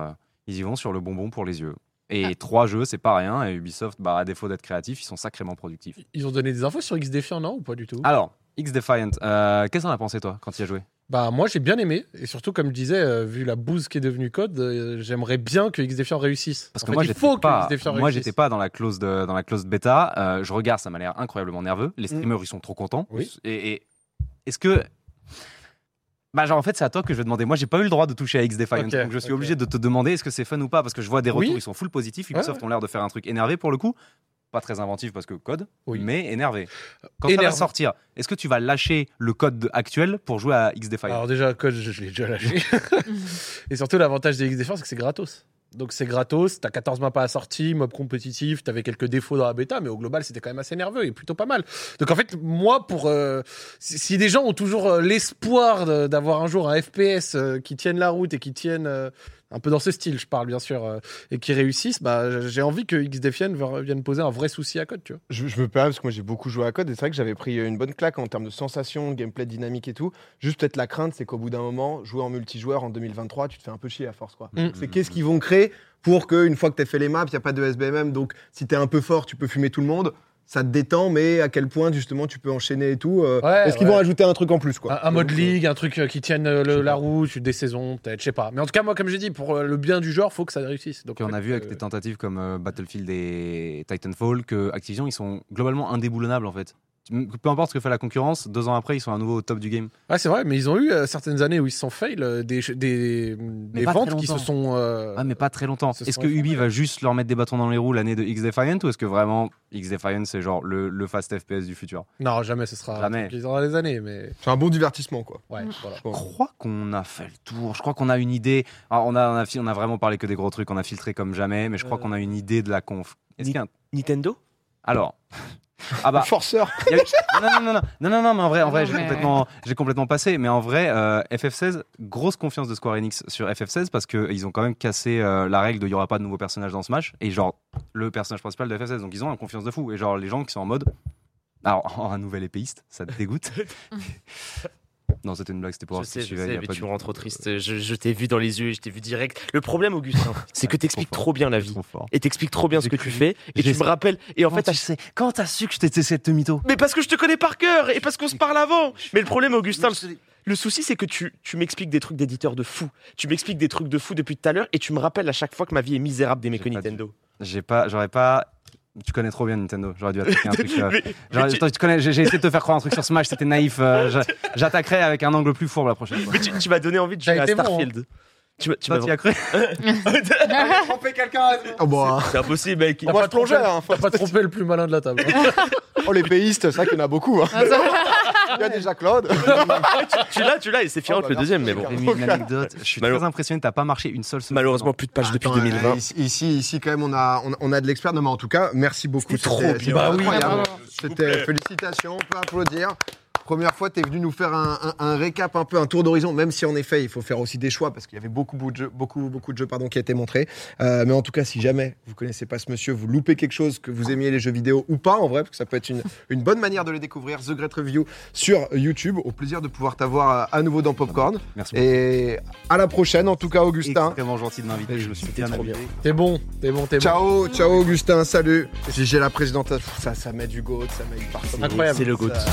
ils y vont sur le bonbon pour les yeux. Et Ah. trois jeux, c'est pas rien. Et Ubisoft, bah, à défaut d'être créatif, ils sont sacrément productifs. Ils ont donné des infos sur X Defiant, non Ou pas du tout? Alors, X Defiant, euh, qu'est-ce que t'en as pensé toi quand tu y as joué? Bah moi j'ai bien aimé et surtout comme je disais euh, vu la bouse qui est devenue code euh, j'aimerais bien que X Defiant réussisse Parce En que fait, moi, il faut que pas, moi, j'étais pas dans la clause de, dans la clause bêta. Euh, je regarde, ça m'a l'air incroyablement nerveux. Les streamers, ils sont trop contents. Oui. Et, et est-ce que, bah, genre, en fait, c'est à toi que je vais demander. Moi, j'ai pas eu le droit de toucher à X Defiant, Ok, donc je suis obligé de te demander est-ce que c'est fun ou pas, parce que je vois des Oui. retours, ils sont full positifs. Ubisoft Ouais, ont l'air de faire un truc énervé pour le coup. Pas très inventif parce que code, Oui. mais énervé. Quand ça va Énervé. sortir, est-ce que tu vas lâcher le code actuel pour jouer à X Defiant Alors déjà code je, je l'ai déjà lâché et surtout l'avantage des X Defiant c'est que c'est gratos. Donc c'est gratos, t'as 14 maps à la sortie, mob compétitif, t'avais quelques défauts dans la bêta, mais au global c'était quand même assez nerveux et plutôt pas mal. Donc en fait, moi, pour euh, si, des gens ont toujours euh, l'espoir d'avoir un jour un FPS euh, qui tienne la route et qui tienne un peu dans ce style, je parle bien sûr, euh, et qui réussissent, bah j'ai envie que X Defiant vienne poser un vrai souci à code, tu vois. Je, je me permets parce que moi j'ai beaucoup joué à code et c'est vrai que j'avais pris une bonne claque en termes de sensations, gameplay dynamique et tout. Juste peut-être la crainte, c'est qu'au bout d'un moment, jouer en multijoueur en 2023, tu te fais un peu chier à force quoi. Mm. C'est qu'est-ce qu'ils vont créer pour qu'une fois que tu as fait les maps, il n'y a pas de SBMM, donc si tu es un peu fort, tu peux fumer tout le monde. Ça te détend, mais à quel point justement tu peux enchaîner et tout. euh, Ouais, Est-ce qu'ils ouais. vont ajouter un truc en plus quoi? Un, un mode Donc, euh, ligue, un truc euh, qui tienne le- la pas. route, des saisons, peut-être, je sais pas. Mais en tout cas, moi, comme j'ai dit, pour le bien du genre, faut que ça réussisse. Donc, Et on a vu avec euh, des tentatives comme euh, Battlefield et Titanfall que Activision ils sont globalement indéboulonnables en fait. Peu importe ce que fait la concurrence, deux ans après ils sont à nouveau au top du game. Ouais, c'est vrai, mais ils ont eu euh, certaines années où ils se sont fail, euh, des, des, ventes qui se sont. euh, Ah mais pas très longtemps. ce Est-ce que. Ubi va juste leur mettre des bâtons dans les roues l'année de X Defiant ou est-ce que vraiment X Defiant c'est genre le, le fast FPS du futur? Non, jamais ce sera. Jamais. Ils auront des années, mais. C'est un bon divertissement quoi. Ouais, voilà. Je crois qu'on a fait le tour. Je crois qu'on a une idée. Alors, on, a, on, a, on a vraiment parlé que des gros trucs. On a filtré comme jamais, mais je crois Euh. qu'on a une idée de la conf. Est-ce Nintendo? Alors. Ah bah, Forceur. Y a eu- Non, non, non, non, non, non, non, mais en vrai, en vrai, j'ai mais- complètement, j'ai complètement passé. Mais en vrai, euh, FF16, grosse confiance de Square Enix sur FF16 parce qu'ils ont quand même cassé euh, la règle de il y aura pas de nouveaux personnages dans Smash et genre le personnage principal de FF16. Donc ils ont une confiance de fou et genre les gens qui sont en mode, alors oh, un nouvel épéiste, ça te dégoûte. non, c'était une blague, c'était pour Je voir si sais, tu je sais, mais tu me rends trop triste. Je, je t'ai vu dans les yeux, je t'ai vu direct. Le problème, Augustin, c'est que t'expliques trop bien la vie. Et t'expliques trop bien ce que tu fais. Et tu me rappelles. Et en fait, à tu sais, quand t'as su que je t'étais cette mytho Mais parce que je te connais par cœur et parce qu'on se parle avant. Mais le problème, Augustin, le, souci, c'est que tu, tu m'expliques des trucs d'éditeur de fou. Tu m'expliques des trucs de fou depuis tout à l'heure et tu me rappelles à chaque fois que ma vie est misérable pas dû. Nintendo. J'ai pas, j'aurais pas. Tu connais trop bien Nintendo. J'aurais dû attaquer un truc. euh, tu- tu connais. J'ai j'ai essayé de te faire croire un truc sur Smash. C'était naïf. euh, J'attaquerai avec un angle plus fourbe la prochaine fois. Mais tu, tu m'as donné envie de jouer à bon, hein. Starfield. Tu m'as- tu Toi, m'as- t'y as cru Tromper quelqu'un. Oh, bon, hein. C'est impossible, mec. Moi, je plongeais. hein. T'as pas trompé le plus malin de la table. Oh, les péistes, c'est vrai qu'il y en a beaucoup. hein. Il y a déjà Claude. Tu l'as, tu l'as, et c'est Fiorent bah, le deuxième, mais bon. Une anecdote. Je suis très impressionné. T'as pas marché une seule seconde. Malheureusement, plus de pages depuis Attends, 2020. euh, Ici, ici, ici, quand même, on a, on, a de l'expert. Non, mais en tout cas, merci beaucoup. C'était trop bien. c'était Bah oui. C'était félicitations, on peut applaudir. Première fois, tu es venu nous faire un, un- un récap, un peu un tour d'horizon, même si en effet, il faut faire aussi des choix parce qu'il y avait beaucoup, beaucoup de jeux, beaucoup, beaucoup de jeux pardon, qui a été montrés. Euh, mais en tout cas, si jamais vous connaissez pas ce monsieur, vous loupez quelque chose, que vous aimiez les jeux vidéo ou pas, en vrai, parce que ça peut être une, une bonne manière de les découvrir, The Great Review sur YouTube. Au plaisir de pouvoir t'avoir euh, à nouveau dans Popcorn. Merci beaucoup. Et à la prochaine, en tout cas, Augustin. Extrêmement gentil de m'inviter. Je me suis bien. T'es bon, t'es bon, t'es bon. Ciao, ciao Augustin, salut. J'ai j'ai la présidente, ça, ça met du goût, ça met du parfum. Incroyable. C'est le GOAT. Ça-